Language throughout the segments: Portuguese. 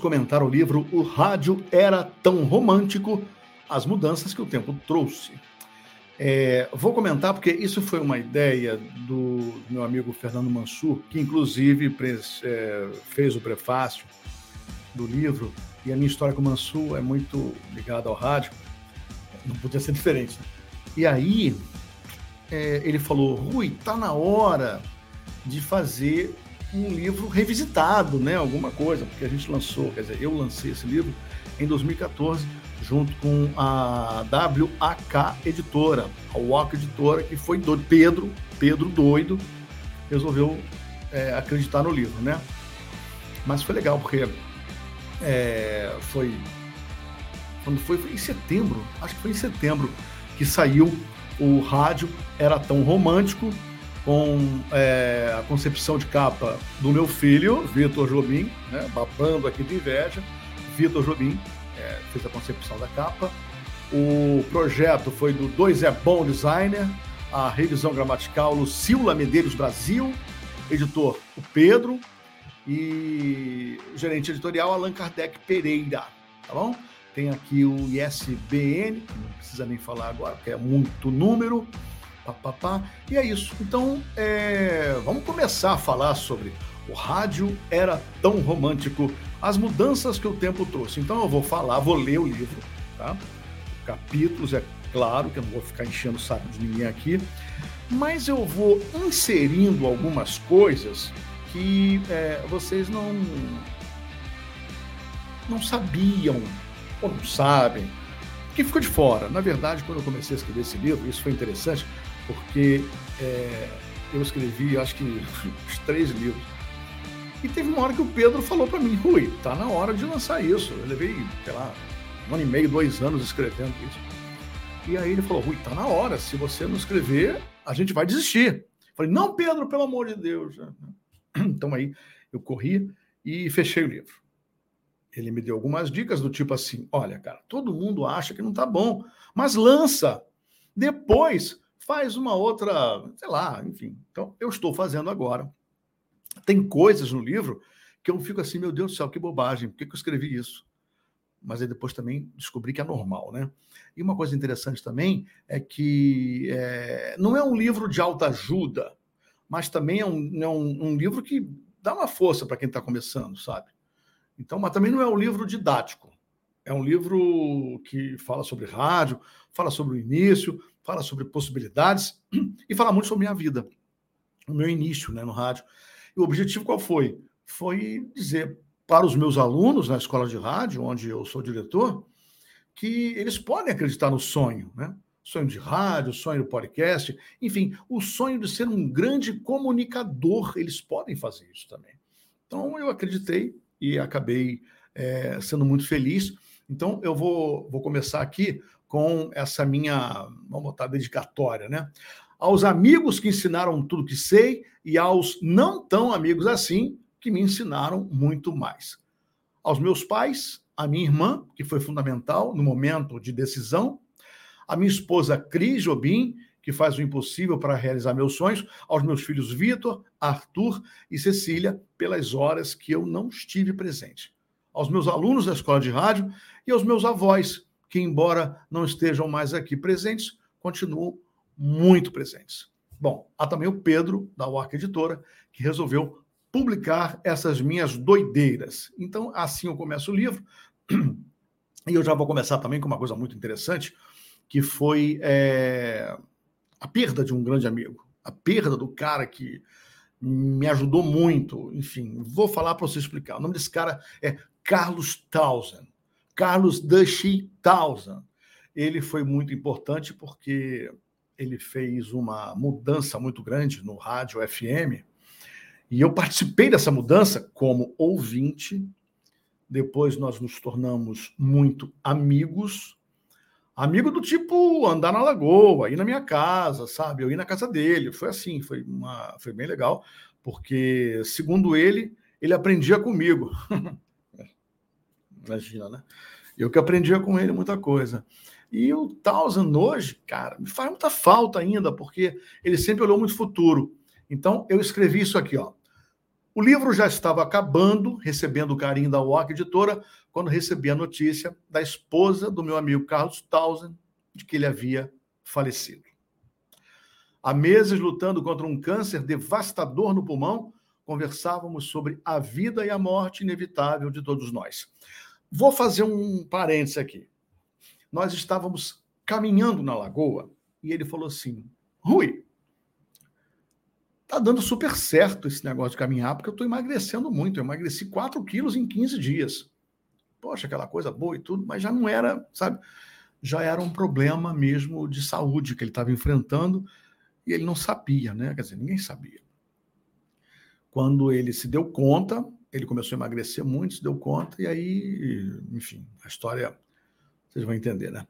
comentar o livro O Rádio Era Tão Romântico, as mudanças que o tempo trouxe. É, vou comentar porque isso foi uma ideia do meu amigo Fernando Mansur, que inclusive é, fez o prefácio do livro, e a minha história com o Mansur é muito ligada ao rádio, não podia ser diferente. Né? E aí é, ele falou, Rui, tá na hora de fazer um livro revisitado, né? Alguma coisa, porque a gente lançou, quer dizer, eu lancei esse livro em 2014 junto com a WAK Editora, a WAK Editora, que foi do Pedro, Pedro doido, resolveu é, acreditar no livro, né? Mas foi legal, porque é, foi, quando foi, foi em setembro, acho que foi em setembro, que saiu o rádio, era tão romântico, com é, a concepção de capa do meu filho, Vitor Jobim, né, babando aqui de inveja. Vitor Jobim é, fez a concepção da capa. O projeto foi do Dois é Bom Designer, a revisão gramatical Lucila Medeiros Brasil, editor o Pedro e gerente editorial Allan Kardec Pereira, tá bom? Tem aqui o ISBN, não precisa nem falar agora, porque é muito número. Pá, pá, pá. E é isso. Então, é... vamos começar a falar sobre o rádio era tão romântico, as mudanças que o tempo trouxe. Então, eu vou falar, vou ler o livro, tá? Capítulos, é claro que eu não vou ficar enchendo o saco de ninguém aqui, mas eu vou inserindo algumas coisas que é, vocês não não sabiam ou não sabem, que ficou de fora. Na verdade, quando eu comecei a escrever esse livro, isso foi interessante, porque é, eu escrevi, acho que, os três livros. E teve uma hora que o Pedro falou para mim, Rui, tá na hora de lançar isso. Eu levei, sei lá, um ano e meio, dois anos escrevendo isso. E aí ele falou, Rui, tá na hora, se você não escrever, a gente vai desistir. Eu falei, não, Pedro, pelo amor de Deus. Então aí eu corri e fechei o livro. Ele me deu algumas dicas do tipo assim: olha, cara, todo mundo acha que não tá bom, mas lança. Depois faz uma outra, sei lá, enfim. Então, eu estou fazendo agora. Tem coisas no livro que eu fico assim, meu Deus do céu, que bobagem, por que, que eu escrevi isso? Mas aí depois também descobri que é normal, né? E uma coisa interessante também é que é, não é um livro de alta ajuda, mas também é um, é um, um livro que dá uma força para quem está começando, sabe? Então, mas também não é um livro didático. É um livro que fala sobre rádio, fala sobre o início, fala sobre possibilidades e fala muito sobre a minha vida, o meu início né, no rádio. E o objetivo qual foi? Foi dizer para os meus alunos na escola de rádio, onde eu sou diretor, que eles podem acreditar no sonho, né? Sonho de rádio, sonho do podcast, enfim, o sonho de ser um grande comunicador, eles podem fazer isso também. Então eu acreditei e acabei é, sendo muito feliz. Então eu vou, vou começar aqui com essa minha, vamos botar, dedicatória, né? Aos amigos que ensinaram tudo que sei e aos não tão amigos assim que me ensinaram muito mais. Aos meus pais, a minha irmã, que foi fundamental no momento de decisão, a minha esposa Cris Jobim, que faz o impossível para realizar meus sonhos, aos meus filhos Vitor, Arthur e Cecília, pelas horas que eu não estive presente, aos meus alunos da escola de rádio e aos meus avós, que, embora não estejam mais aqui presentes, continuam muito presentes. Bom, há também o Pedro, da UARC Editora, que resolveu publicar essas minhas doideiras. Então, assim eu começo o livro. E eu já vou começar também com uma coisa muito interessante, que foi é, a perda de um grande amigo, a perda do cara que me ajudou muito. Enfim, vou falar para você explicar. O nome desse cara é Carlos Townsend. Carlos Dushi Townsend. Ele foi muito importante porque ele fez uma mudança muito grande no rádio FM. E eu participei dessa mudança como ouvinte. Depois nós nos tornamos muito amigos. Amigo do tipo andar na lagoa, ir na minha casa, sabe? Eu ir na casa dele. Foi assim, foi, uma, foi bem legal, porque, segundo ele, ele aprendia comigo. Imagina, né? Eu que aprendia com ele muita coisa. E o Townsend hoje, cara, me faz muita falta ainda, porque ele sempre olhou muito futuro. Então, eu escrevi isso aqui, ó. O livro já estava acabando, recebendo o carinho da Walk Editora, quando recebi a notícia da esposa do meu amigo Carlos Townsend de que ele havia falecido. Há meses lutando contra um câncer devastador no pulmão, conversávamos sobre a vida e a morte inevitável de todos nós. Vou fazer um parênteses aqui. Nós estávamos caminhando na lagoa e ele falou assim: Rui, tá dando super certo esse negócio de caminhar, porque eu estou emagrecendo muito. Eu emagreci 4 quilos em 15 dias. Poxa, aquela coisa boa e tudo, mas já não era, sabe? Já era um problema mesmo de saúde que ele estava enfrentando e ele não sabia, né? Quer dizer, ninguém sabia. Quando ele se deu conta, ele começou a emagrecer muito, se deu conta, e aí, enfim, a história vocês vão entender, né?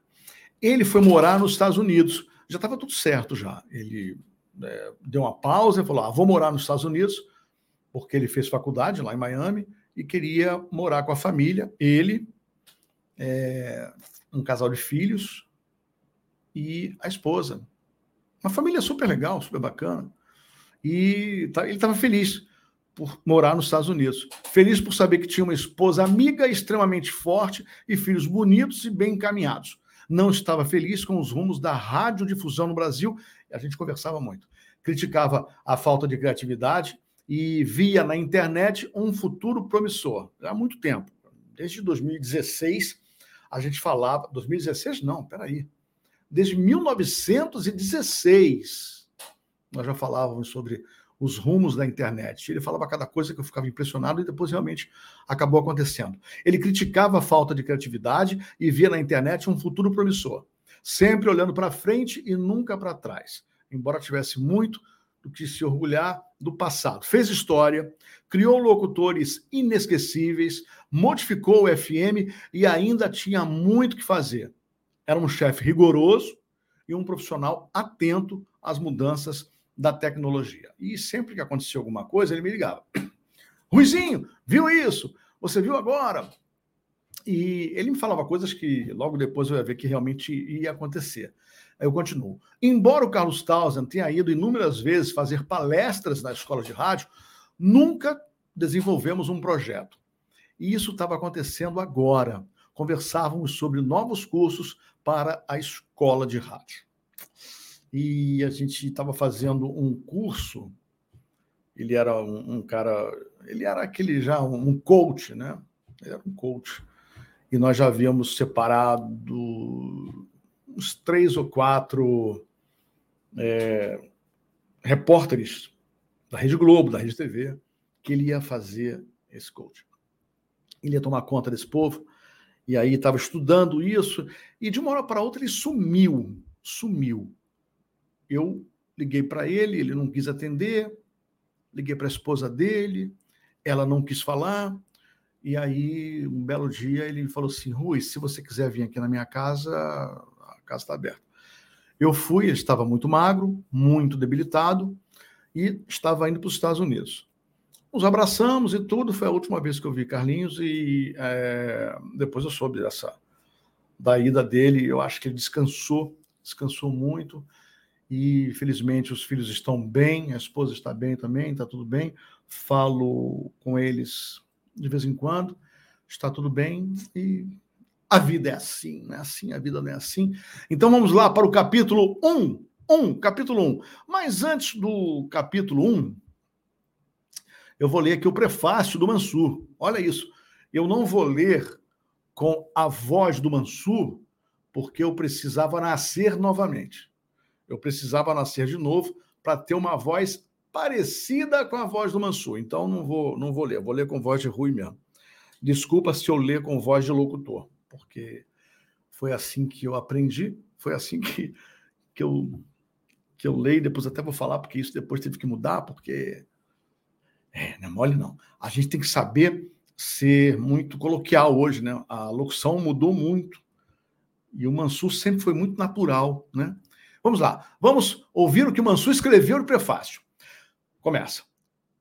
Ele foi morar nos Estados Unidos, já estava tudo certo já. Ele é, deu uma pausa e falou: ah, vou morar nos Estados Unidos, porque ele fez faculdade lá em Miami e queria morar com a família, ele, é, um casal de filhos e a esposa. Uma família super legal, super bacana. E tá, ele estava feliz por morar nos Estados Unidos. Feliz por saber que tinha uma esposa amiga, extremamente forte e filhos bonitos e bem encaminhados. Não estava feliz com os rumos da radiodifusão no Brasil. A gente conversava muito. Criticava a falta de criatividade e via na internet um futuro promissor. Há muito tempo. Desde 2016, a gente falava. 2016? Não, peraí. Desde 1916, nós já falávamos sobre os rumos da internet. Ele falava cada coisa que eu ficava impressionado e depois realmente acabou acontecendo. Ele criticava a falta de criatividade e via na internet um futuro promissor, sempre olhando para frente e nunca para trás, embora tivesse muito do que se orgulhar do passado. Fez história, criou locutores inesquecíveis, modificou o FM e ainda tinha muito que fazer. Era um chefe rigoroso e um profissional atento às mudanças da tecnologia. E sempre que acontecia alguma coisa, ele me ligava. Ruizinho, viu isso? Você viu agora? E ele me falava coisas que logo depois eu ia ver que realmente ia acontecer. Aí eu continuo. Embora o Carlos Townsend tenha ido inúmeras vezes fazer palestras na escola de rádio, nunca desenvolvemos um projeto. E isso estava acontecendo agora. Conversávamos sobre novos cursos para a escola de rádio e a gente estava fazendo um curso. Ele era um, um, cara, ele era aquele já um coach, né? Ele era um coach. E nós já havíamos separado uns três ou quatro é, repórteres da Rede Globo, da Rede TV, que ele ia fazer esse coach. Ele ia tomar conta desse povo, e aí estava estudando isso, e de uma hora para outra ele sumiu, sumiu. Eu liguei para ele, ele não quis atender, liguei para a esposa dele, ela não quis falar. E aí, um belo dia, ele falou assim: Rui, se você quiser vir aqui na minha casa, a casa está aberta. Eu fui, ele estava muito magro, muito debilitado, e estava indo para os Estados Unidos. Nos abraçamos e tudo. Foi a última vez que eu vi Carlinhos, e é, depois eu soube dessa da ida dele. Eu acho que ele descansou, descansou muito e felizmente os filhos estão bem, a esposa está bem também, está tudo bem. Falo com eles de vez em quando, está tudo bem e a vida é assim, não é assim, a vida não é assim. Então vamos lá para o capítulo 1. 1, capítulo 1. Mas antes do capítulo 1, eu vou ler aqui o prefácio do Mansur. Olha isso. Eu não vou ler com a voz do Mansur, porque eu precisava nascer novamente. Eu precisava nascer de novo para ter uma voz parecida com a voz do Mansur. Então não vou, não vou ler, vou ler com voz de Rui mesmo. Desculpa se eu ler com voz de locutor, porque foi assim que eu aprendi, foi assim que, que eu que eu leio, depois até vou falar, porque isso depois teve que mudar, porque é, não é mole não. A gente tem que saber ser muito coloquial hoje, né? A locução mudou muito. E o Mansur sempre foi muito natural, né? Vamos lá, vamos ouvir o que Mansur escreveu no prefácio. Começa.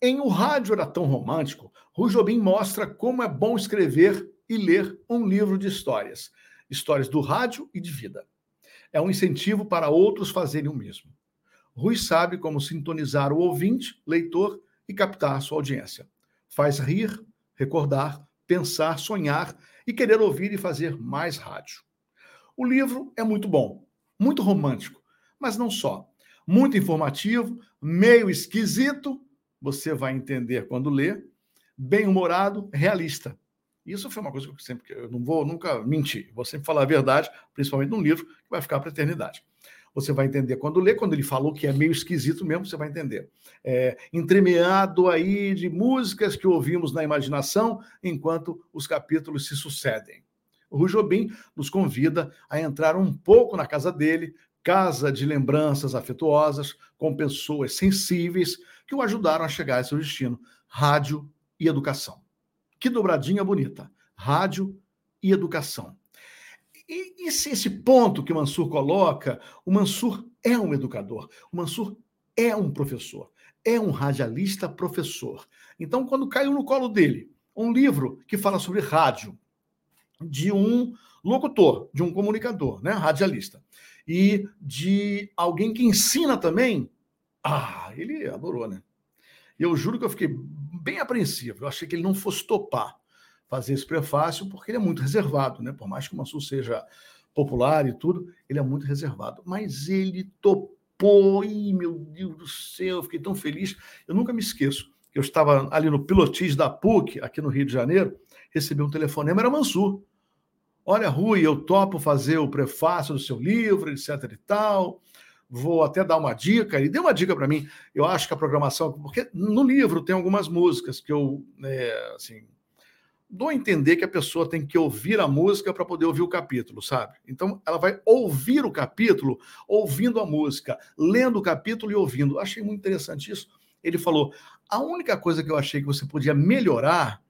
Em O Rádio Era Tão Romântico, Rui Jobim mostra como é bom escrever e ler um livro de histórias. Histórias do rádio e de vida. É um incentivo para outros fazerem o mesmo. Rui sabe como sintonizar o ouvinte, leitor e captar sua audiência. faz rir, recordar, pensar, sonhar e querer ouvir e fazer mais rádio. O livro é muito bom, muito romântico, mas não só. Muito informativo, meio esquisito, você vai entender quando ler, bem-humorado, realista. Isso foi uma coisa que eu sempre eu não vou nunca mentir, vou sempre falar a verdade, principalmente num livro que vai ficar para a eternidade. Você vai entender quando lê, quando ele falou que é meio esquisito mesmo, você vai entender. É, entremeado aí de músicas que ouvimos na imaginação enquanto os capítulos se sucedem. O Rui Jobim nos convida a entrar um pouco na casa dele, casa de lembranças afetuosas, com pessoas sensíveis que o ajudaram a chegar a seu destino: rádio e educação. Que dobradinha bonita. Rádio e educação. E esse, esse ponto que o Mansur coloca, o Mansur é um educador, o Mansur é um professor, é um radialista professor. Então, quando caiu no colo dele um livro que fala sobre rádio, de um locutor, de um comunicador, né, radialista, e de alguém que ensina também, ah, ele adorou, né? Eu juro que eu fiquei bem apreensivo. Eu achei que ele não fosse topar fazer esse prefácio, porque ele é muito reservado, né? Por mais que o Mansur seja popular e tudo, ele é muito reservado. Mas ele topou, e meu Deus do céu, eu fiquei tão feliz. Eu nunca me esqueço. Eu estava ali no pilotis da PUC, aqui no Rio de Janeiro, recebi um telefonema, era Mansur. Olha, Rui, eu topo fazer o prefácio do seu livro, etc e tal vou até dar uma dica, ele deu uma dica para mim. Eu acho que a programação, porque no livro tem algumas músicas que eu, é, assim, dou a entender que a pessoa tem que ouvir a música para poder ouvir o capítulo, sabe? Então, ela vai ouvir o capítulo ouvindo a música, lendo o capítulo e ouvindo. Achei muito interessante isso. Ele falou: a única coisa que eu achei que você podia melhorar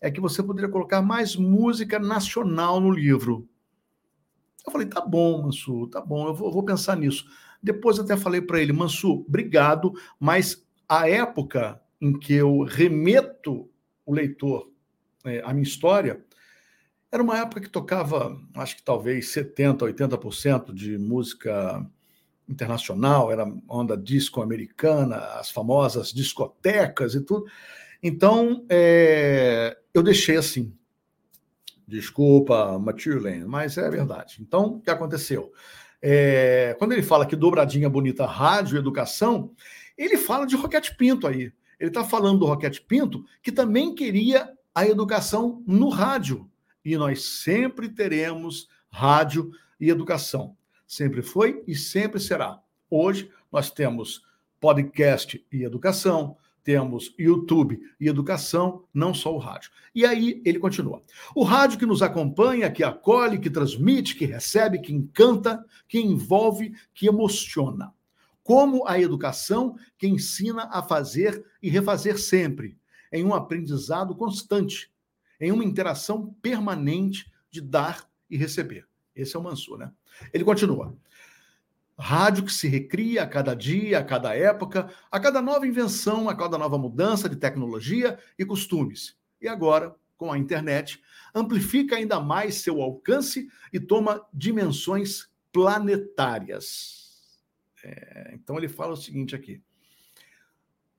é que você poderia colocar mais música nacional no livro. Eu falei: tá bom, Mansu, tá bom, eu vou, vou pensar nisso. Depois até falei para ele, Mansu, obrigado, mas a época em que eu remeto o leitor é, à minha história era uma época que tocava, acho que talvez 70%, 80% de música internacional, era onda disco americana, as famosas discotecas e tudo. Então, é, eu deixei assim. Desculpa, Maturlane, mas é verdade. Então, o que aconteceu? É, quando ele fala que dobradinha bonita rádio educação, ele fala de Roquete Pinto aí. Ele está falando do Roquete Pinto, que também queria a educação no rádio. E nós sempre teremos rádio e educação. Sempre foi e sempre será. Hoje nós temos podcast e educação, temos YouTube e educação, não só o rádio. E aí ele continua. O rádio que nos acompanha, que acolhe, que transmite, que recebe, que encanta, que envolve, que emociona. Como a educação que ensina a fazer e refazer sempre, em um aprendizado constante, em uma interação permanente de dar e receber. Esse é o Mansur, né? Ele continua. Rádio que se recria a cada dia, a cada época, a cada nova invenção, a cada nova mudança de tecnologia e costumes. E agora, com a internet, amplifica ainda mais seu alcance e toma dimensões planetárias. É, então ele fala o seguinte aqui.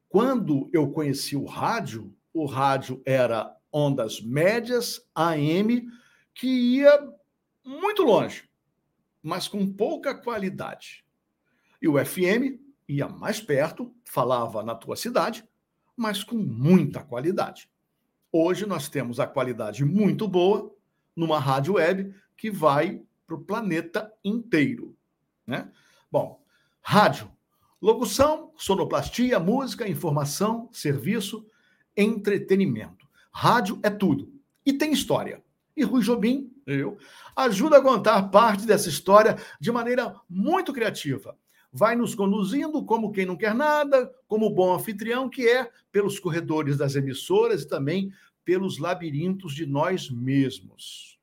Quando eu conheci o rádio, o rádio era ondas médias, AM, que ia muito longe mas com pouca qualidade. E o FM ia mais perto, falava na tua cidade, mas com muita qualidade. Hoje nós temos a qualidade muito boa numa rádio web que vai para o planeta inteiro. Né? Bom, rádio, locução, sonoplastia, música, informação, serviço, entretenimento. Rádio é tudo. E tem história. E Rui Jobim, eu, ajuda a contar parte dessa história de maneira muito criativa. Vai nos conduzindo como quem não quer nada, como bom anfitrião que é, pelos corredores das emissoras e também pelos labirintos de nós mesmos.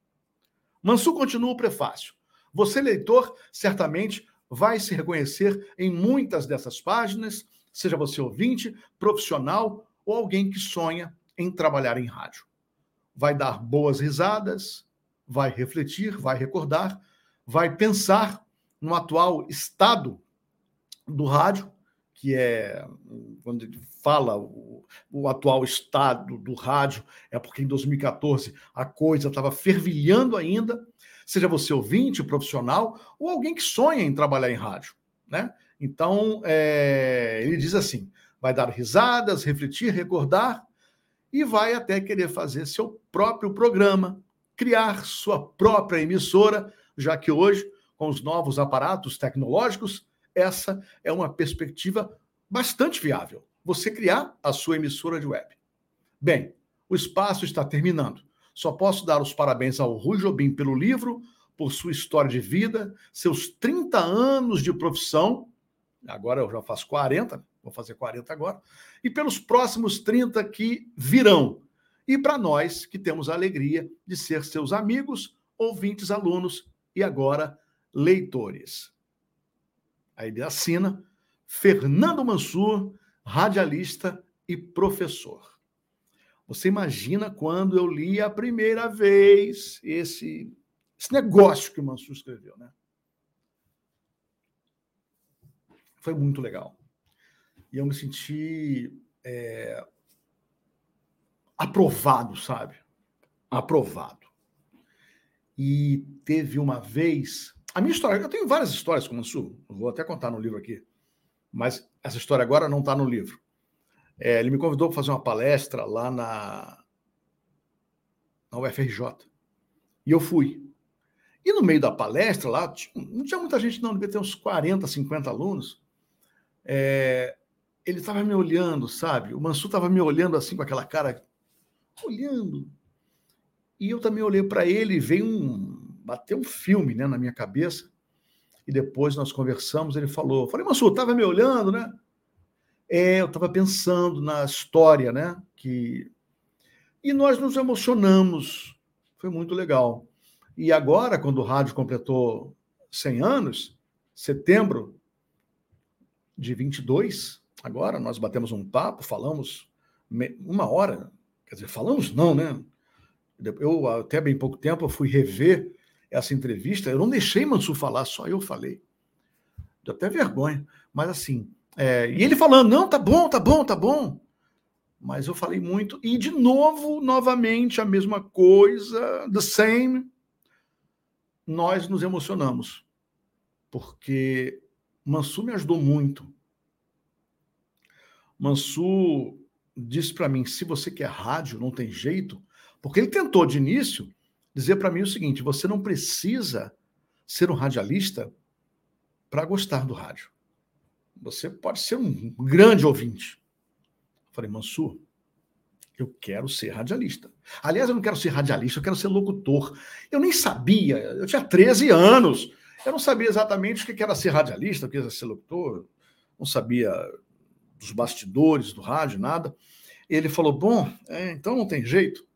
Mansu continua o prefácio. Você, leitor, certamente vai se reconhecer em muitas dessas páginas, seja você ouvinte, profissional ou alguém que sonha em trabalhar em rádio vai dar boas risadas, vai refletir, vai recordar, vai pensar no atual estado do rádio, que é quando ele fala o, o, atual estado do rádio, é porque em 2014 a coisa estava fervilhando ainda, seja você ouvinte, profissional, ou alguém que sonha em trabalhar em rádio. Né? Então, é, ele diz assim: vai dar risadas, refletir, recordar, e vai até querer fazer seu próprio programa, criar sua própria emissora, já que hoje, com os novos aparatos tecnológicos, essa é uma perspectiva bastante viável. Você criar a sua emissora de web. Bem, o espaço está terminando. Só posso dar os parabéns ao Rui Jobim pelo livro, por sua história de vida, seus 30 anos de profissão. Agora eu já faço 40, vou fazer 40 agora. E pelos próximos 30 que virão. E para nós que temos a alegria de ser seus amigos, ouvintes, alunos e agora leitores. Aí ele assina Fernando Mansur, radialista e professor. Você imagina quando eu li a primeira vez esse, esse negócio que o Mansur escreveu, né? Foi muito legal. E eu me senti é, aprovado, sabe? Aprovado. E teve uma vez a minha história, eu tenho várias histórias com o Mansur, vou até contar no livro aqui, mas essa história agora não está no livro. É, ele me convidou para fazer uma palestra lá na, na UFRJ. E eu fui. E no meio da palestra lá, não tinha muita gente, não, devia ter uns 40, 50 alunos. É, ele estava me olhando, sabe? O Mansur estava me olhando assim com aquela cara, olhando. E eu também olhei para ele e veio um, bateu um filme né, na minha cabeça. E depois nós conversamos, ele falou, falei, Mansur, estava me olhando, né? É, eu estava pensando na história, né? Que... E nós nos emocionamos. Foi muito legal. E agora, quando o rádio completou 100 anos, setembro de 22, agora nós batemos um papo, falamos uma hora, quer dizer, falamos não, né? Eu, até bem pouco tempo, eu fui rever essa entrevista, eu não deixei Mansur falar, só eu falei. Deu até vergonha. Mas assim, é, e ele falando, não, tá bom, tá bom, tá bom. Mas eu falei muito, e de novo, novamente, a mesma coisa, the same. Nós nos emocionamos, porque Mansur me ajudou muito. Mansur disse para mim: se você quer rádio, não tem jeito, porque ele tentou de início dizer para mim o seguinte: você não precisa ser um radialista para gostar do rádio. Você pode ser um grande ouvinte. Eu falei, Mansur, eu quero ser radialista. Aliás, eu não quero ser radialista, eu quero ser locutor. Eu nem sabia, eu tinha 13 anos. Eu não sabia exatamente o que era ser radialista, o que era ser locutor. Não sabia dos bastidores do rádio, nada. Ele falou: Bom, é, então não tem jeito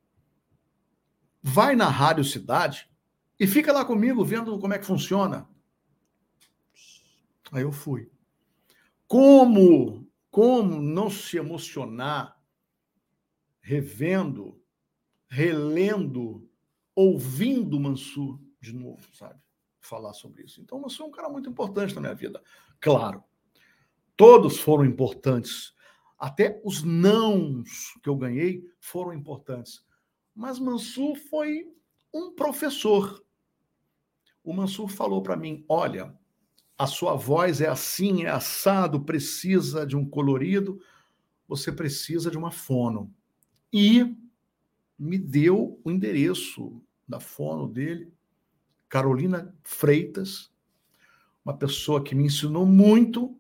vai na Rádio Cidade e fica lá comigo vendo como é que funciona. Aí eu fui. Como, como não se emocionar revendo, relendo, ouvindo Mansur de novo, sabe? Falar sobre isso. Então, Mansur é um cara muito importante na minha vida. Claro, todos foram importantes. Até os nãos que eu ganhei foram importantes. Mas Mansur foi um professor. O Mansur falou para mim: olha, a sua voz é assim, é assado, precisa de um colorido, você precisa de uma fono. E me deu o endereço da fono dele, Carolina Freitas, uma pessoa que me ensinou muito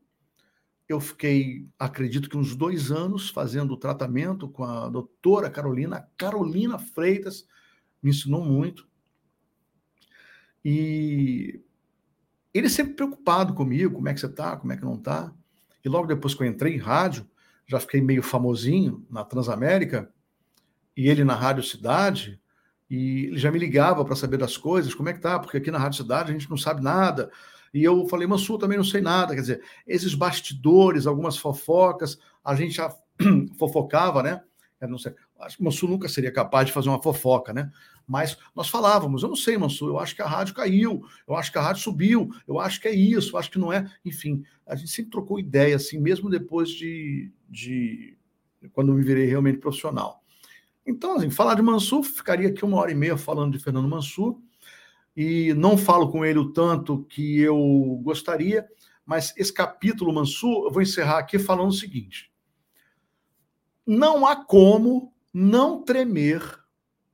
eu fiquei, acredito que uns dois anos, fazendo o tratamento com a doutora Carolina. Carolina Freitas me ensinou muito. E ele sempre preocupado comigo, como é que você está, como é que não está. E logo depois que eu entrei em rádio, já fiquei meio famosinho na Transamérica, e ele na Rádio Cidade, e ele já me ligava para saber das coisas, como é que tá, porque aqui na Rádio Cidade a gente não sabe nada. E eu falei, Mansur, também não sei nada. Quer dizer, esses bastidores, algumas fofocas, a gente já fofocava, né? Eu não sei. Acho que Mansur nunca seria capaz de fazer uma fofoca, né? Mas nós falávamos, eu não sei, Mansur, eu acho que a rádio caiu, eu acho que a rádio subiu, eu acho que é isso, eu acho que não é. Enfim, a gente sempre trocou ideia, assim, mesmo depois de, de quando me virei realmente profissional. Então, assim, falar de Mansur, ficaria aqui uma hora e meia falando de Fernando Mansur, e não falo com ele o tanto que eu gostaria, mas esse capítulo Mansur, eu vou encerrar aqui falando o seguinte: não há como não tremer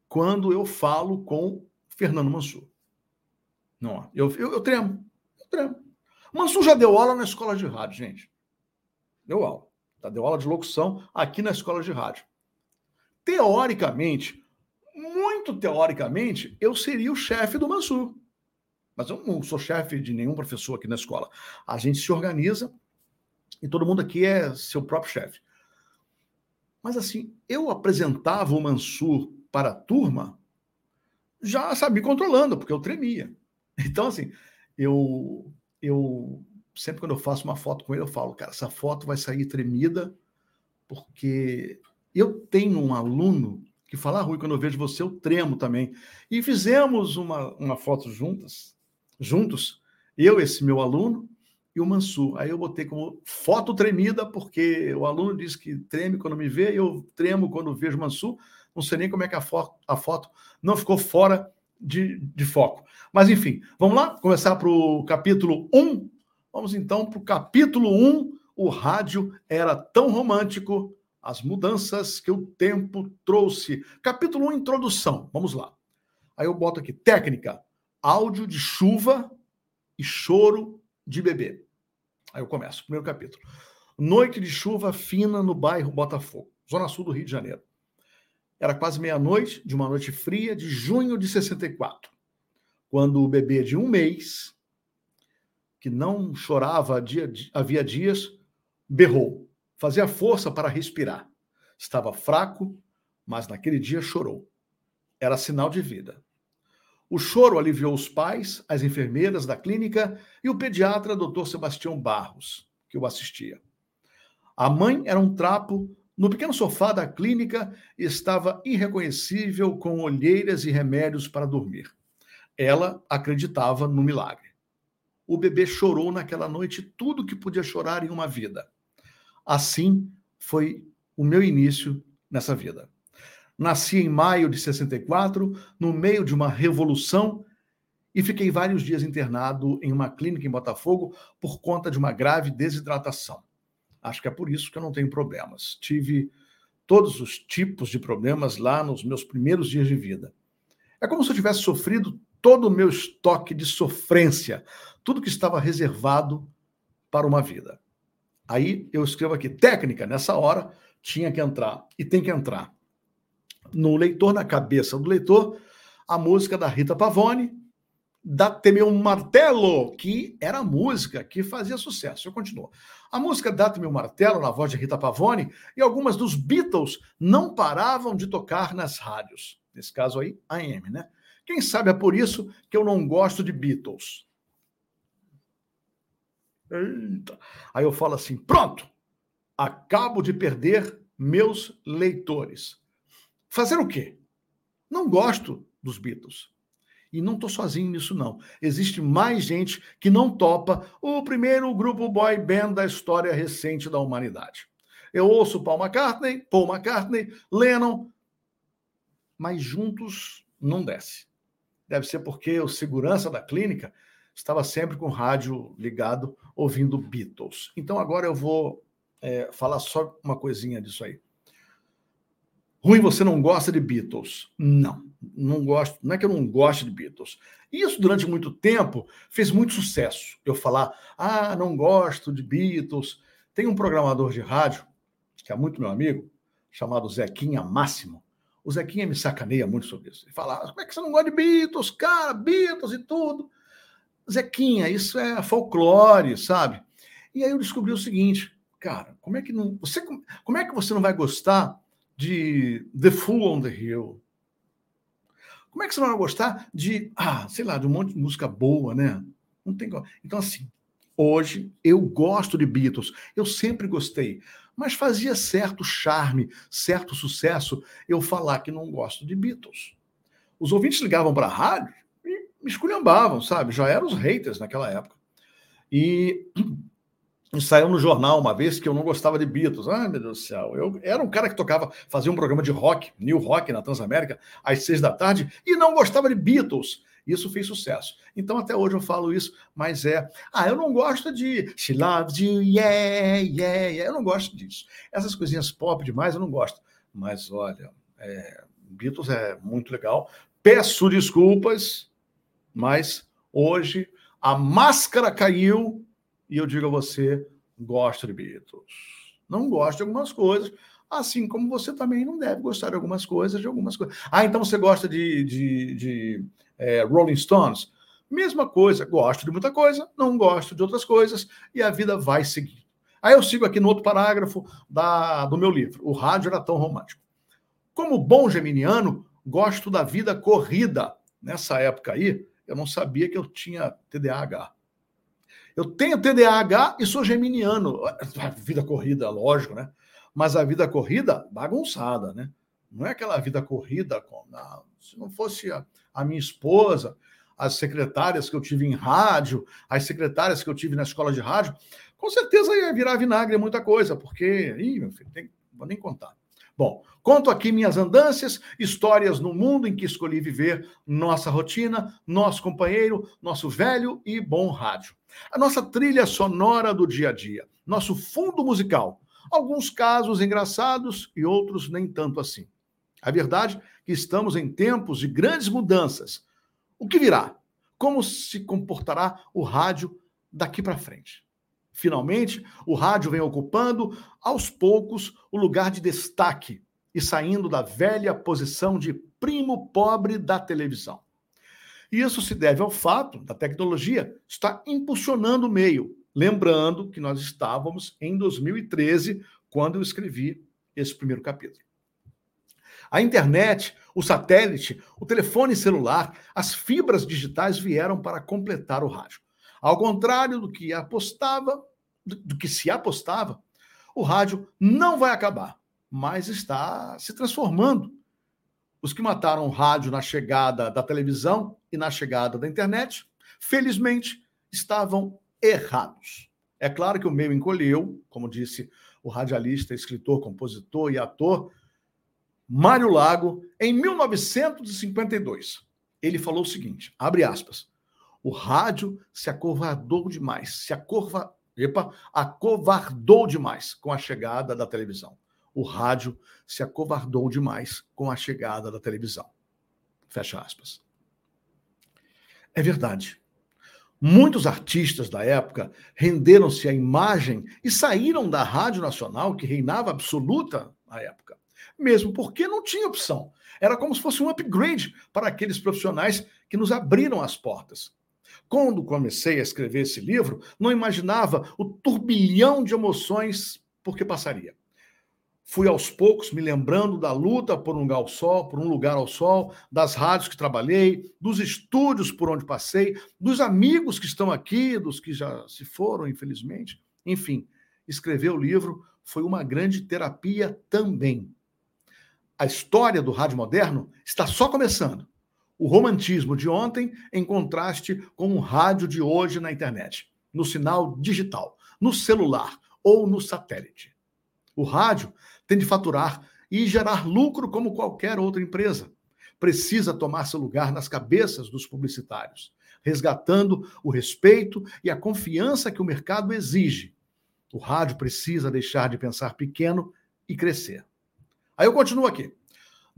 quando eu falo com Fernando Mansur. Não, eu, eu, eu tremo, eu tremo. Mansur já deu aula na escola de rádio, gente. Deu aula. Tá? Deu aula de locução aqui na escola de rádio. Teoricamente, teoricamente, eu seria o chefe do Mansur. Mas eu não sou chefe de nenhum professor aqui na escola. A gente se organiza e todo mundo aqui é seu próprio chefe. Mas assim, eu apresentava o Mansur para a turma já, sabe, me controlando, porque eu tremia. Então, assim, eu, eu sempre quando eu faço uma foto com ele, eu falo, cara, essa foto vai sair tremida, porque eu tenho um aluno que fala, Rui, quando eu vejo você, eu tremo também. E fizemos uma, uma foto juntas, juntos, eu, esse meu aluno, e o Mansur. Aí eu botei como foto tremida, porque o aluno diz que treme quando me vê, e eu tremo quando vejo o Mansur. Não sei nem como é que a foto, a foto não ficou fora de, de foco. Mas enfim, vamos lá? Começar para o capítulo 1. Vamos então para o capítulo 1. O rádio era tão romântico, as mudanças que o tempo trouxe. Capítulo 1, introdução. Vamos lá. Aí eu boto aqui: técnica, áudio de chuva e choro de bebê. Aí eu começo, primeiro capítulo. Noite de chuva fina no bairro Botafogo, zona sul do Rio de Janeiro. Era quase meia-noite de uma noite fria de junho de 64, quando o bebê de um mês, que não chorava havia dias, berrou, fazia força para respirar. Estava fraco, mas naquele dia chorou. Era sinal de vida. O choro aliviou os pais, as enfermeiras da clínica e o pediatra Dr. Sebastião Barros, que o assistia. A mãe era um trapo no pequeno sofá da clínica estava irreconhecível com olheiras e remédios para dormir. Ela acreditava no milagre. O bebê chorou naquela noite tudo que podia chorar em uma vida. Assim foi o meu início nessa vida. Nasci em maio de 64, no meio de uma revolução, e fiquei vários dias internado em uma clínica em Botafogo por conta de uma grave desidratação. Acho que é por isso que eu não tenho problemas. Tive todos os tipos de problemas lá nos meus primeiros dias de vida. É como se eu tivesse sofrido todo o meu estoque de sofrência, tudo que estava reservado para uma vida. Aí eu escrevo aqui, técnica, nessa hora tinha que entrar, e tem que entrar no leitor, na cabeça do leitor, a música da Rita Pavone, Dá-te meu martelo, que era a música que fazia sucesso. Eu continuo. A música Dá-te meu martelo, na voz de Rita Pavone, e algumas dos Beatles não paravam de tocar nas rádios. Nesse caso aí, AM, né? Quem sabe é por isso que eu não gosto de Beatles. Eita. Aí eu falo assim: pronto, acabo de perder meus leitores. Fazer o quê? Não gosto dos Beatles. E não estou sozinho nisso, não. Existe mais gente que não topa o primeiro grupo boy band da história recente da humanidade. Eu ouço Paul McCartney, Paul McCartney, Lennon, mas juntos não desce. Deve ser porque o segurança da clínica estava sempre com o rádio ligado, ouvindo Beatles. Então agora eu vou é, falar só uma coisinha disso aí. Ruim, você não gosta de Beatles? Não, não gosto. Não é que eu não gosto de Beatles. Isso durante muito tempo fez muito sucesso. Eu falar, ah, não gosto de Beatles. Tem um programador de rádio, que é muito meu amigo, chamado Zequinha Máximo. O Zequinha me sacaneia muito sobre isso. Ele fala, ah, como é que você não gosta de Beatles, cara? Beatles e tudo. Zequinha, isso é folclore, sabe? E aí eu descobri o seguinte, cara, como é que não. Você, como é que você não vai gostar de The Fool on the Hill? Como é que você vai gostar de, ah, sei lá, de um monte de música boa, né? Não tem Então, assim, hoje eu gosto de Beatles, eu sempre gostei, mas fazia certo charme, certo sucesso eu falar que não gosto de Beatles. Os ouvintes ligavam para a rádio me esculhambavam, sabe? Já eram os haters naquela época. E saiu no jornal uma vez que eu não gostava de Beatles. Ai, meu Deus do céu. Eu era um cara que tocava, fazia um programa de rock, New Rock, na Transamérica, às seis da tarde, e não gostava de Beatles. Isso fez sucesso. Então, até hoje eu falo isso, mas é. Ah, eu não gosto de She Loves You, yeah, yeah, yeah. Eu não gosto disso. Essas coisinhas pop demais eu não gosto. Mas olha, é... Beatles é muito legal. Peço desculpas, mas hoje a máscara caiu e eu digo a você: gosto de Beatles. Não gosto de algumas coisas, assim como você também não deve gostar de algumas coisas, de algumas coisas. Ah, então você gosta de, de, de é, Rolling Stones. Mesma coisa, gosto de muita coisa, não gosto de outras coisas, e a vida vai seguir. Aí eu sigo aqui no outro parágrafo da, do meu livro. O rádio era tão romântico. Como bom geminiano, gosto da vida corrida. Nessa época aí, eu não sabia que eu tinha TDAH. Eu tenho TDAH e sou geminiano. A vida corrida, lógico, né? Mas a vida corrida bagunçada, né? Não é aquela vida corrida. Com, não, se não fosse a, a minha esposa, as secretárias que eu tive em rádio, as secretárias que eu tive na escola de rádio, com certeza ia virar vinagre muita coisa, porque, ih, meu filho, tem, vou nem contar. Bom, conto aqui minhas andanças, histórias no mundo em que escolhi viver, nossa rotina, nosso companheiro, nosso velho e bom rádio. A nossa trilha sonora do dia a dia, nosso fundo musical. Alguns casos engraçados e outros nem tanto assim. A verdade é que estamos em tempos de grandes mudanças. O que virá? Como se comportará o rádio daqui para frente? Finalmente, o rádio vem ocupando, aos poucos, o lugar de destaque e saindo da velha posição de primo pobre da televisão. E isso se deve ao fato da tecnologia estar impulsionando o meio. Lembrando que nós estávamos em 2013, quando eu escrevi esse primeiro capítulo. A internet, o satélite, o telefone celular, as fibras digitais vieram para completar o rádio. Ao contrário do que apostava, do que se apostava, o rádio não vai acabar, mas está se transformando. Os que mataram o rádio na chegada da televisão e na chegada da internet, felizmente, estavam errados. É claro que o meio encolheu, como disse o radialista, escritor, compositor e ator Mário Lago, em 1952. Ele falou o seguinte: abre aspas. O rádio se acovardou demais, se acorva, epa, acovardou demais com a chegada da televisão. O rádio se acovardou demais com a chegada da televisão. Fecha aspas. É verdade. Muitos artistas da época renderam-se à imagem e saíram da Rádio Nacional, que reinava absoluta na época mesmo porque não tinha opção. Era como se fosse um upgrade para aqueles profissionais que nos abriram as portas. Quando comecei a escrever esse livro, não imaginava o turbilhão de emoções por que passaria. Fui aos poucos me lembrando da luta por um lugar ao sol, por um lugar ao sol, das rádios que trabalhei, dos estúdios por onde passei, dos amigos que estão aqui, dos que já se foram, infelizmente. Enfim, escrever o livro foi uma grande terapia também a história do rádio moderno está só começando. O romantismo de ontem em contraste com o rádio de hoje na internet, no sinal digital, no celular ou no satélite. O rádio tem de faturar e gerar lucro como qualquer outra empresa. Precisa tomar seu lugar nas cabeças dos publicitários, resgatando o respeito e a confiança que o mercado exige. O rádio precisa deixar de pensar pequeno e crescer. Aí eu continuo aqui.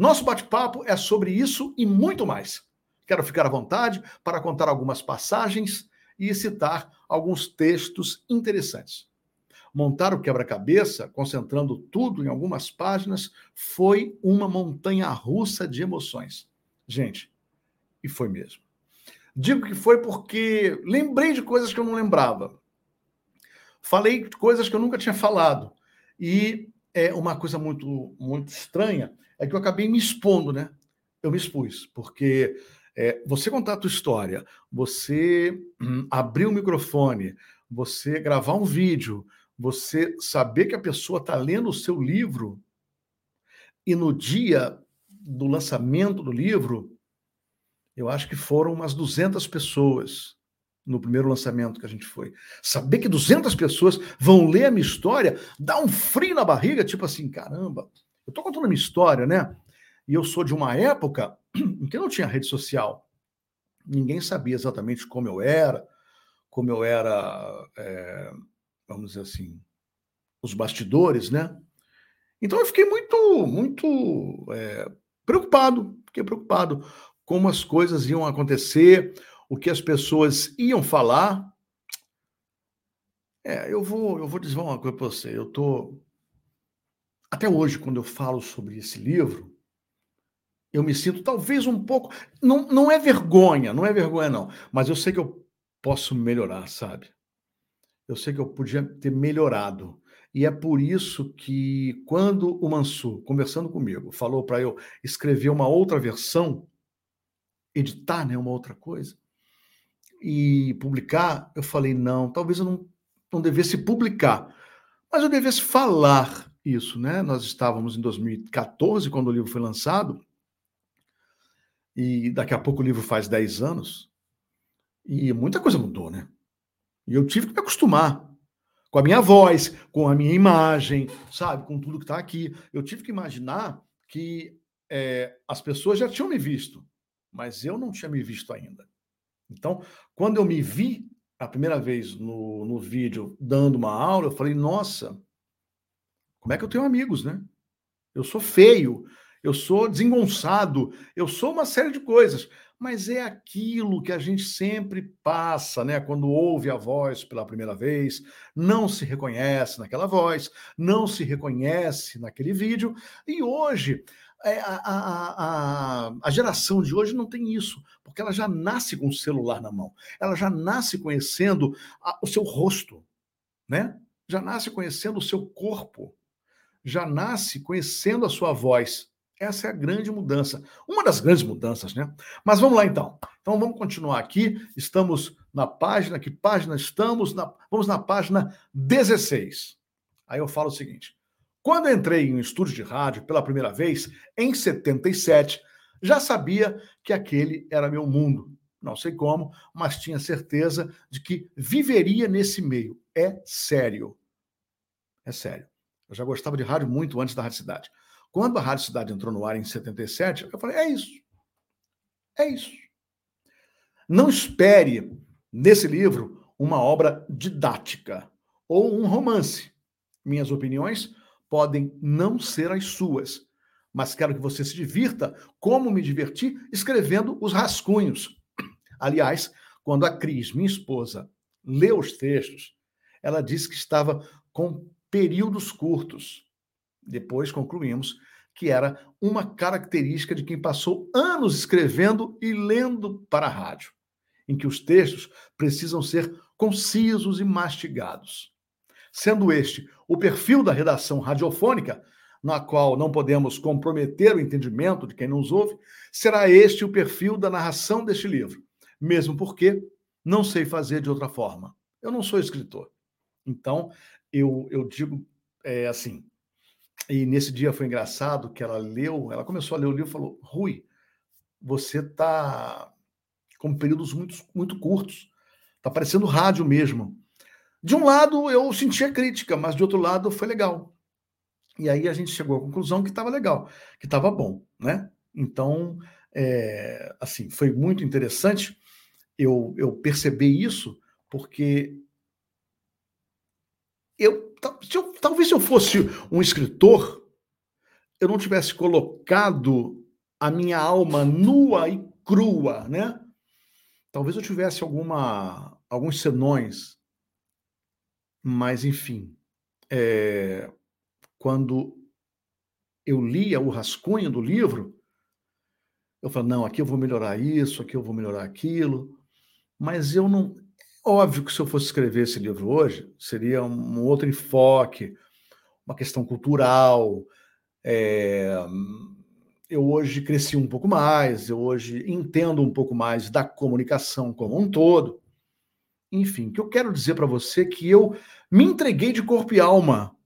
Nosso bate-papo é sobre isso e muito mais. Quero ficar à vontade para contar algumas passagens e citar alguns textos interessantes. Montar o quebra-cabeça, concentrando tudo em algumas páginas, foi uma montanha russa de emoções. Gente, e foi mesmo. Digo que foi porque lembrei de coisas que eu não lembrava. Falei de coisas que eu nunca tinha falado. E é uma coisa muito, muito estranha é que eu acabei me expondo, né? Eu me expus, porque é, você contar a tua história, você hum, abrir o microfone, você gravar um vídeo, você saber que a pessoa está lendo o seu livro e no dia do lançamento do livro, eu acho que foram umas 200 pessoas no primeiro lançamento que a gente foi. Saber que 200 pessoas vão ler a minha história dá um frio na barriga, tipo assim, caramba, eu tô contando a minha história, né? E eu sou de uma época em que não tinha rede social. Ninguém sabia exatamente como eu era, como eu era, é, vamos dizer assim, os bastidores, né? Então eu fiquei muito, muito é, preocupado, fiquei preocupado como as coisas iam acontecer, o que as pessoas iam falar. É, eu vou, eu vou dizer uma coisa para você. Eu tô até hoje quando eu falo sobre esse livro, eu me sinto talvez um pouco, não, não é vergonha, não é vergonha não, mas eu sei que eu posso melhorar, sabe? Eu sei que eu podia ter melhorado. E é por isso que, quando o Mansur, conversando comigo, falou para eu escrever uma outra versão, editar né, uma outra coisa, e publicar, eu falei: não, talvez eu não, não devesse publicar, mas eu devesse falar isso. Né? Nós estávamos em 2014, quando o livro foi lançado, e daqui a pouco o livro faz 10 anos, e muita coisa mudou, né? E eu tive que me acostumar com a minha voz, com a minha imagem, sabe, com tudo que está aqui. Eu tive que imaginar que é, as pessoas já tinham me visto, mas eu não tinha me visto ainda. Então, quando eu me vi a primeira vez no, no vídeo dando uma aula, eu falei: nossa, como é que eu tenho amigos, né? Eu sou feio, eu sou desengonçado, eu sou uma série de coisas mas é aquilo que a gente sempre passa, né? Quando ouve a voz pela primeira vez, não se reconhece naquela voz, não se reconhece naquele vídeo, e hoje. É, a, a, a, a geração de hoje não tem isso, porque ela já nasce com o celular na mão, ela já nasce conhecendo o seu rosto, né? Já nasce conhecendo o seu corpo, já nasce conhecendo a sua voz. Essa é a grande mudança, uma das grandes mudanças, né? Mas vamos lá então. Então vamos continuar aqui. Estamos na página, que página estamos? Na, vamos na página 16. Aí eu falo o seguinte: quando entrei em um estúdio de rádio pela primeira vez, em 77, já sabia que aquele era meu mundo. Não sei como, mas tinha certeza de que viveria nesse meio. É sério. É sério. Eu já gostava de rádio muito antes da Rádio Cidade. Quando a Rádio Cidade entrou no ar em 77, eu falei: é isso. É isso. Não espere nesse livro uma obra didática ou um romance. Minhas opiniões podem não ser as suas, mas quero que você se divirta como me diverti escrevendo os rascunhos. Aliás, quando a Cris, minha esposa, leu os textos, ela disse que estava com períodos curtos. Depois concluímos que era uma característica de quem passou anos escrevendo e lendo para a rádio, em que os textos precisam ser concisos e mastigados. Sendo este o perfil da redação radiofônica, na qual não podemos comprometer o entendimento de quem nos ouve, será este o perfil da narração deste livro, mesmo porque não sei fazer de outra forma. Eu não sou escritor. Então, eu, eu digo é, assim: e nesse dia foi engraçado que ela leu, ela começou a ler o livro e falou: Rui, você está com períodos muito, muito curtos, está parecendo rádio mesmo. De um lado eu senti a crítica, mas de outro lado foi legal. E aí a gente chegou à conclusão que estava legal, que estava bom, né? Então, é, assim, foi muito interessante eu, eu perceber isso, porque eu se eu, talvez se eu fosse um escritor, eu não tivesse colocado a minha alma nua e crua, né? Talvez eu tivesse alguma, alguns senões, mas enfim, é, quando eu lia o rascunho do livro, eu falei, não, aqui eu vou melhorar isso, aqui eu vou melhorar aquilo, mas eu não, Óbvio que se eu fosse escrever esse livro hoje, seria um outro enfoque, uma questão cultural. É... Eu hoje cresci um pouco mais, eu hoje entendo um pouco mais da comunicação como um todo. Enfim, que eu quero dizer para você é que eu Me entreguei de corpo e alma,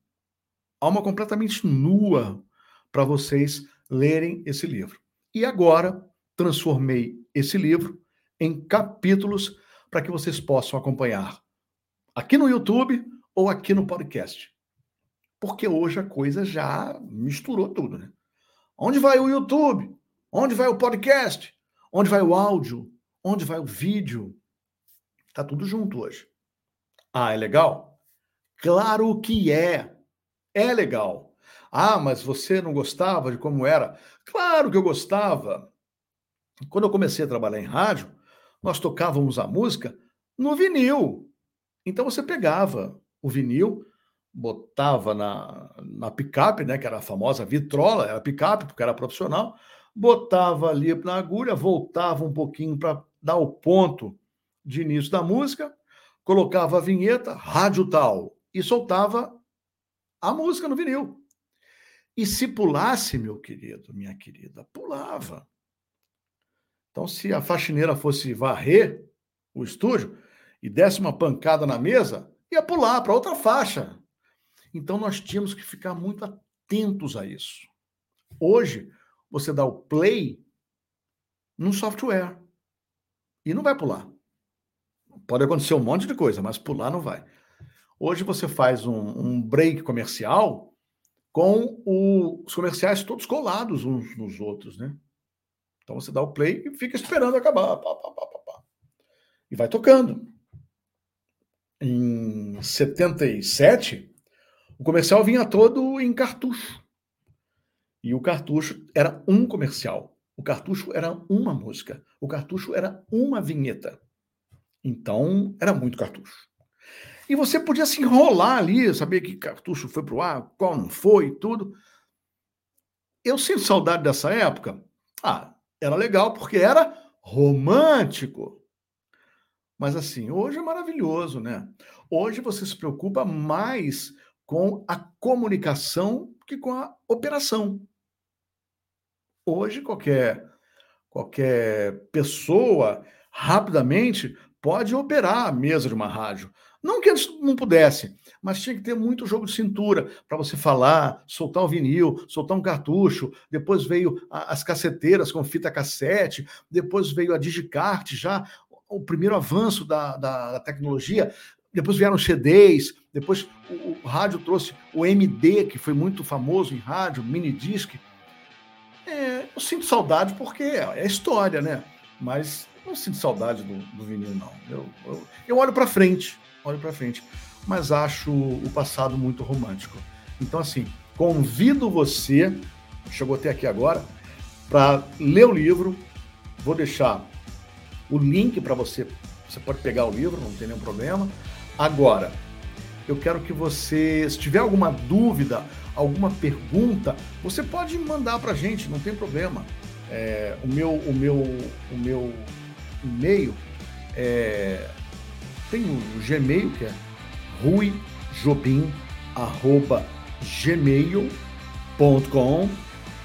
alma completamente nua, para vocês lerem esse livro. E agora transformei esse livro em capítulos para que vocês possam acompanhar aqui no YouTube ou aqui no podcast. Porque hoje a coisa já misturou tudo, né? Onde vai o YouTube? Onde vai o podcast? Onde vai o áudio? Onde vai o vídeo? Tá tudo junto hoje. Ah, é legal? Claro que é. É legal. Ah, mas você não gostava de como era? Claro que eu gostava. Quando eu comecei a trabalhar em rádio, nós tocávamos a música no vinil. Então você pegava o vinil, botava na, na picape, né, que era a famosa vitrola, era picape, porque era profissional, botava ali na agulha, voltava um pouquinho para dar o ponto de início da música, colocava a vinheta, rádio tal, e soltava a música no vinil. E se pulasse, meu querido, minha querida, pulava. Então, se a faxineira fosse varrer o estúdio e desse uma pancada na mesa, ia pular para outra faixa. Então nós tínhamos que ficar muito atentos a isso. Hoje, você dá o play num software e não vai pular. Pode acontecer um monte de coisa, mas pular não vai. Hoje você faz um, um break comercial com o, os comerciais todos colados uns nos outros, né? Então você dá o play e fica esperando acabar. Pá, pá, pá, e vai tocando. Em 77, o comercial vinha todo em cartucho. E o cartucho era um comercial. O cartucho era uma música. O cartucho era uma vinheta. Então, era muito cartucho. E você podia se enrolar ali, saber que cartucho foi pro ar, qual não foi, tudo. Eu sinto saudade dessa época. Ah, era legal porque era romântico. Mas assim, hoje é maravilhoso, né? Hoje você se preocupa mais com a comunicação que com a operação. Hoje, qualquer, qualquer pessoa, rapidamente, pode operar a mesa de uma rádio. Não que antes não pudesse, mas tinha que ter muito jogo de cintura para você falar, soltar o vinil, soltar um cartucho. Depois veio a, as caceteiras com fita cassete, depois veio a digicart, já o primeiro avanço da, da, da tecnologia depois vieram CDs, depois o, o, rádio trouxe o MD, que foi muito famoso em rádio, mini disc. É, eu sinto saudade porque é, é história, né? Mas não sinto saudade do, do vinil, não. Eu, eu, eu olho para frente, olho para frente, mas acho o passado muito romântico. Então, assim, convido você, chegou até aqui agora, para ler o livro. Vou deixar o link para você. Você pode pegar o livro, não tem nenhum problema. Agora, eu quero que você, se tiver alguma dúvida, alguma pergunta, você pode mandar para a gente, não tem problema. É, o meu, o meu, o meu e-mail é, tem o Gmail que é ruijobim@gmail.com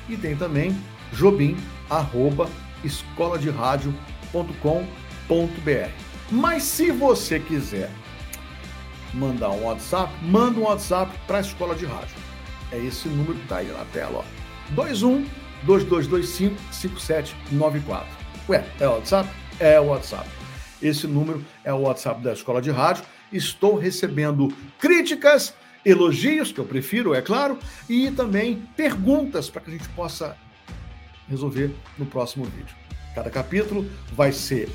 e tem também jobim@escoladeradio.com.br. Mas se você quiser mandar um WhatsApp, manda um WhatsApp para a escola de rádio. É esse número que está aí na tela, ó. 21 2225 5794. Ué, é o WhatsApp? É o WhatsApp. Esse número é o WhatsApp da escola de rádio. Estou recebendo críticas, elogios, que eu prefiro, é claro, e também perguntas para que a gente possa resolver no próximo vídeo. Cada capítulo vai ser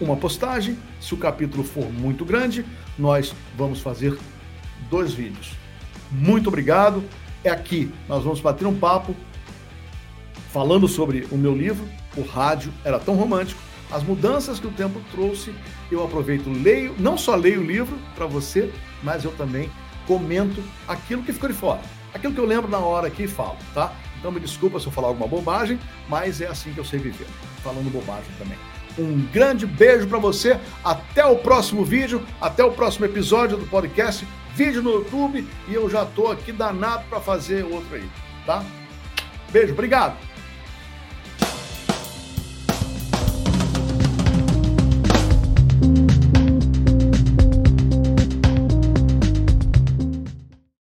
uma postagem. Se o capítulo for muito grande, nós vamos fazer dois vídeos. Muito obrigado. É aqui, nós vamos bater um papo falando sobre o meu livro, O Rádio Era Tão Romântico, as mudanças que o tempo trouxe. Eu aproveito, leio, não só leio o livro para você, mas eu também comento aquilo que ficou de fora. Aquilo que eu lembro na hora aqui e falo, tá? Então me desculpa se eu falar alguma bobagem, mas é assim que eu sei viver, falando bobagem também. Um grande beijo para você. Até o próximo vídeo, até o próximo episódio do podcast, vídeo no YouTube e eu já tô aqui danado para fazer outro aí, tá? Beijo, obrigado.